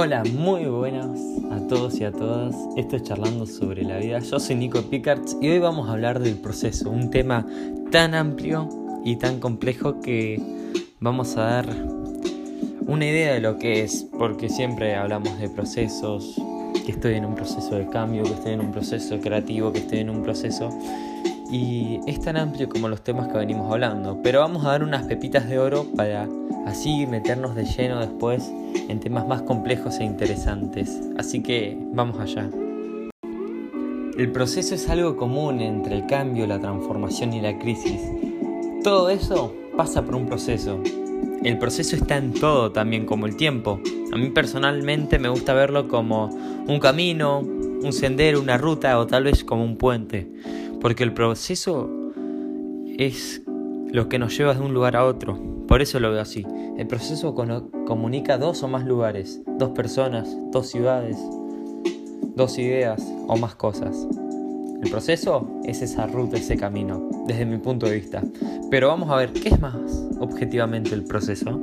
Hola, muy buenas a todos y a todas. Esto es Charlando sobre la vida. Yo soy Nico Picards y hoy vamos a hablar del proceso, un tema tan amplio y tan complejo que vamos a dar una idea de lo que es, porque siempre hablamos de procesos, que estoy en un proceso de cambio, que estoy en un proceso creativo, que estoy en un proceso y es tan amplio como los temas que venimos hablando, pero vamos a dar unas pepitas de oro para así meternos de lleno después en temas más complejos e interesantes. Así que vamos allá. El proceso es algo común entre el cambio, la transformación y la crisis. Todo eso pasa por un proceso. El proceso está en todo también como el tiempo. A mí personalmente me gusta verlo como un camino, un sendero, una ruta o tal vez como un puente. Porque el proceso es lo que nos lleva de un lugar a otro. Por eso lo veo así. El proceso comunica dos o más lugares, dos personas, dos ciudades, dos ideas o más cosas. El proceso es esa ruta, ese camino, desde mi punto de vista. Pero vamos a ver, ¿qué es más objetivamente el proceso?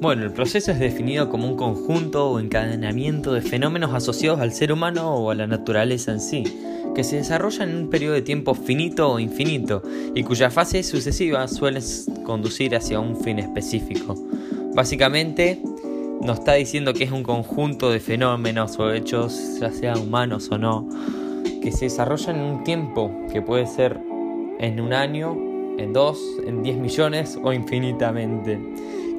Bueno, el proceso es definido como un conjunto o encadenamiento de fenómenos asociados al ser humano o a la naturaleza en sí que se desarrolla en un periodo de tiempo finito o infinito y cuya fase sucesiva suele conducir hacia un fin específico. Básicamente nos está diciendo que es un conjunto de fenómenos o hechos, ya sean humanos o no, que se desarrollan en un tiempo que puede ser en un año, en dos, en diez millones o infinitamente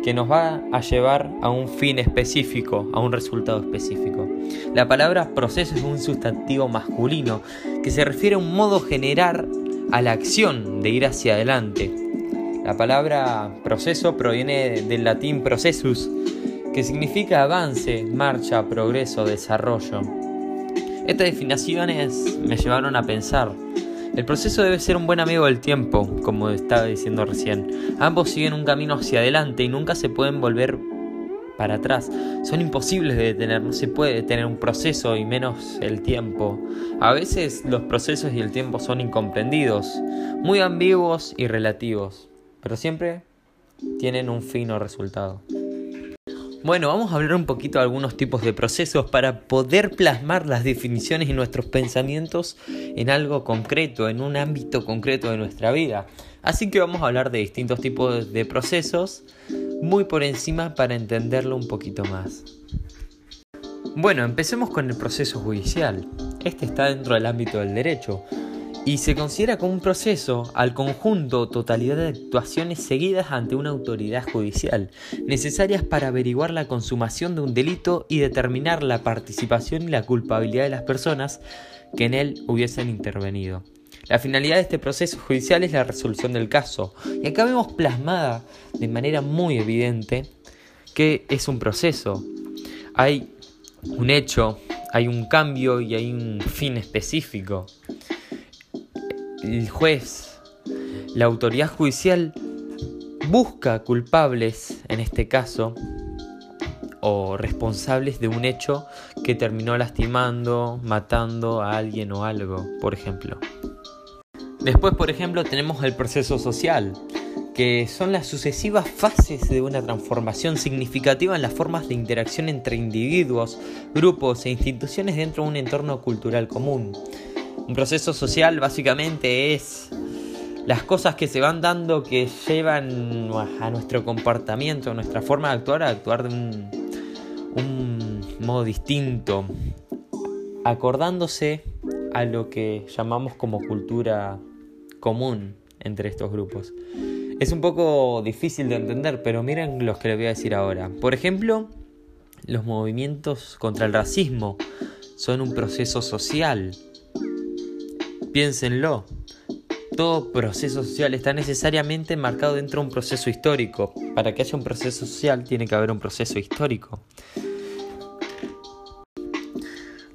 que nos va a llevar a un fin específico, a un resultado específico. La palabra proceso es un sustantivo masculino que se refiere a un modo generar a la acción de ir hacia adelante. La palabra proceso proviene del latín processus, que significa avance, marcha, progreso, desarrollo. Estas definiciones me llevaron a pensar el proceso debe ser un buen amigo del tiempo, como estaba diciendo recién. Ambos siguen un camino hacia adelante y nunca se pueden volver para atrás. Son imposibles de detener, no se puede detener un proceso y menos el tiempo. A veces los procesos y el tiempo son incomprendidos, muy ambiguos y relativos, pero siempre tienen un fin o resultado. Bueno, vamos a hablar un poquito de algunos tipos de procesos para poder plasmar las definiciones y nuestros pensamientos en algo concreto, en un ámbito concreto de nuestra vida. Así que vamos a hablar de distintos tipos de procesos muy por encima para entenderlo un poquito más. Bueno, empecemos con el proceso judicial. Este está dentro del ámbito del derecho y se considera como un proceso al conjunto totalidad de actuaciones seguidas ante una autoridad judicial, necesarias para averiguar la consumación de un delito y determinar la participación y la culpabilidad de las personas que en él hubiesen intervenido. La finalidad de este proceso judicial es la resolución del caso, y acá vemos plasmada de manera muy evidente que es un proceso. Hay un hecho, hay un cambio y hay un fin específico el juez, la autoridad judicial busca culpables, en este caso, o responsables de un hecho que terminó lastimando, matando a alguien o algo, por ejemplo. Después, por ejemplo, tenemos el proceso social, que son las sucesivas fases de una transformación significativa en las formas de interacción entre individuos, grupos e instituciones dentro de un entorno cultural común. Un proceso social básicamente es las cosas que se van dando que llevan a nuestro comportamiento, a nuestra forma de actuar, a actuar de un, modo distinto, acordándose a lo que llamamos como cultura común entre estos grupos. Es un poco difícil de entender, pero miren los que les voy a decir ahora. Por ejemplo, los movimientos contra el racismo son un proceso social Piénsenlo. Todo proceso social está necesariamente marcado dentro de un proceso histórico. Para que haya un proceso social tiene que haber un proceso histórico.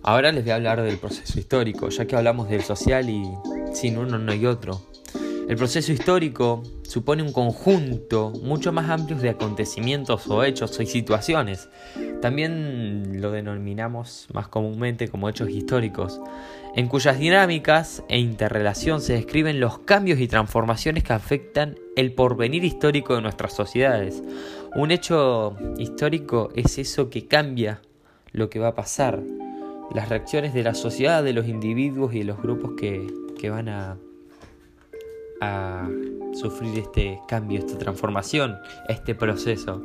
Ahora les voy a hablar del proceso histórico, ya que hablamos del social y sin uno no hay otro. El proceso histórico supone un conjunto mucho más amplio de acontecimientos o hechos y situaciones. También lo denominamos más comúnmente como hechos históricos, en cuyas dinámicas e interrelación se describen los cambios y transformaciones que afectan el porvenir histórico de nuestras sociedades. Un hecho histórico es eso que cambia lo que va a pasar, las reacciones de la sociedad, de los individuos y de los grupos que, que van a, a sufrir este cambio, esta transformación, este proceso.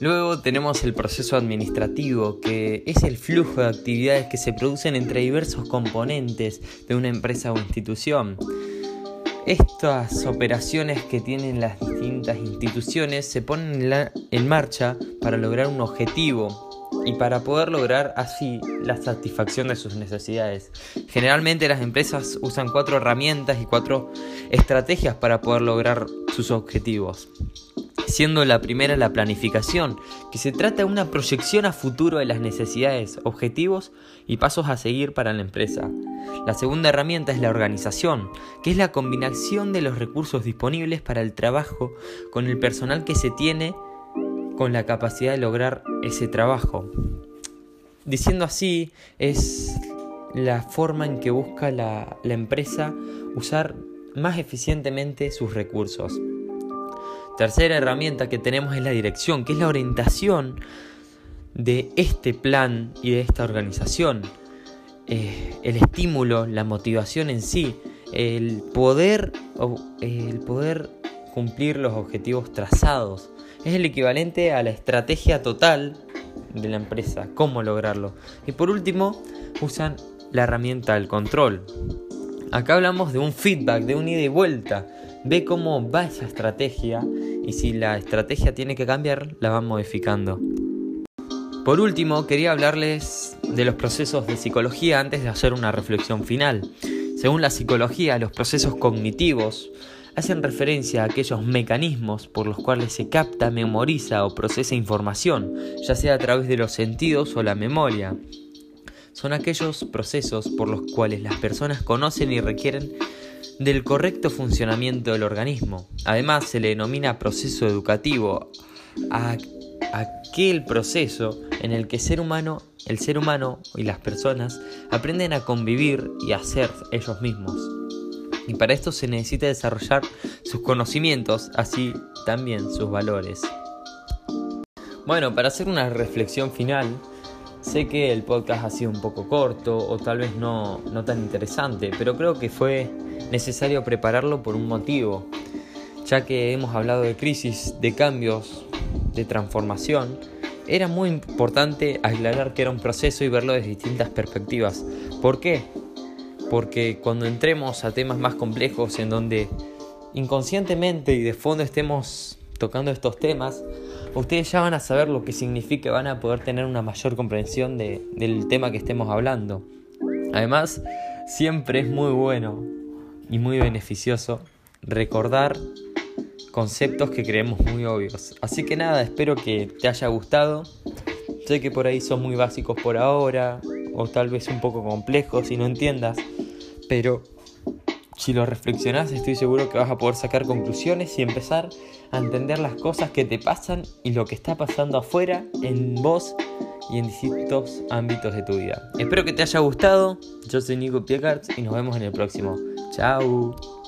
Luego tenemos el proceso administrativo, que es el flujo de actividades que se producen entre diversos componentes de una empresa o institución. Estas operaciones que tienen las distintas instituciones se ponen en marcha para lograr un objetivo y para poder lograr así la satisfacción de sus necesidades. Generalmente las empresas usan cuatro herramientas y cuatro estrategias para poder lograr sus objetivos. Siendo la primera la planificación, que se trata de una proyección a futuro de las necesidades, objetivos y pasos a seguir para la empresa. La segunda herramienta es la organización, que es la combinación de los recursos disponibles para el trabajo con el personal que se tiene con la capacidad de lograr ese trabajo. Diciendo así, es la forma en que busca la, empresa usar más eficientemente sus recursos. Tercera herramienta que tenemos es la dirección, que es la orientación de este plan y de esta organización. Eh, el estímulo, la motivación en sí, el poder, el poder cumplir los objetivos trazados es el equivalente a la estrategia total de la empresa, cómo lograrlo. Y por último, usan la herramienta del control. Acá hablamos de un feedback, de un ida y vuelta. Ve cómo va esa estrategia y si la estrategia tiene que cambiar, la van modificando. Por último, quería hablarles de los procesos de psicología antes de hacer una reflexión final. Según la psicología, los procesos cognitivos hacen referencia a aquellos mecanismos por los cuales se capta, memoriza o procesa información, ya sea a través de los sentidos o la memoria. Son aquellos procesos por los cuales las personas conocen y requieren del correcto funcionamiento del organismo. Además, se le denomina proceso educativo a aquel proceso en el que ser humano, el ser humano y las personas aprenden a convivir y a ser ellos mismos y para esto se necesita desarrollar sus conocimientos, así también sus valores. Bueno, para hacer una reflexión final, sé que el podcast ha sido un poco corto o tal vez no, no tan interesante, pero creo que fue necesario prepararlo por un motivo, ya que hemos hablado de crisis, de cambios, de transformación, era muy importante aclarar que era un proceso y verlo desde distintas perspectivas. ¿Por qué? Porque cuando entremos a temas más complejos en donde inconscientemente y de fondo estemos tocando estos temas, ustedes ya van a saber lo que significa, van a poder tener una mayor comprensión del tema que estemos hablando. Además, siempre es muy bueno y muy beneficioso recordar conceptos que creemos muy obvios. Así que nada, espero que te haya gustado. Sé que por ahí son muy básicos por ahora, o tal vez un poco complejos y no entiendas pero si lo reflexionas estoy seguro que vas a poder sacar conclusiones y empezar a entender las cosas que te pasan y lo que está pasando afuera en vos y en distintos ámbitos de tu vida. Espero que te haya gustado. Yo soy Nico Piecart y nos vemos en el próximo. Chao.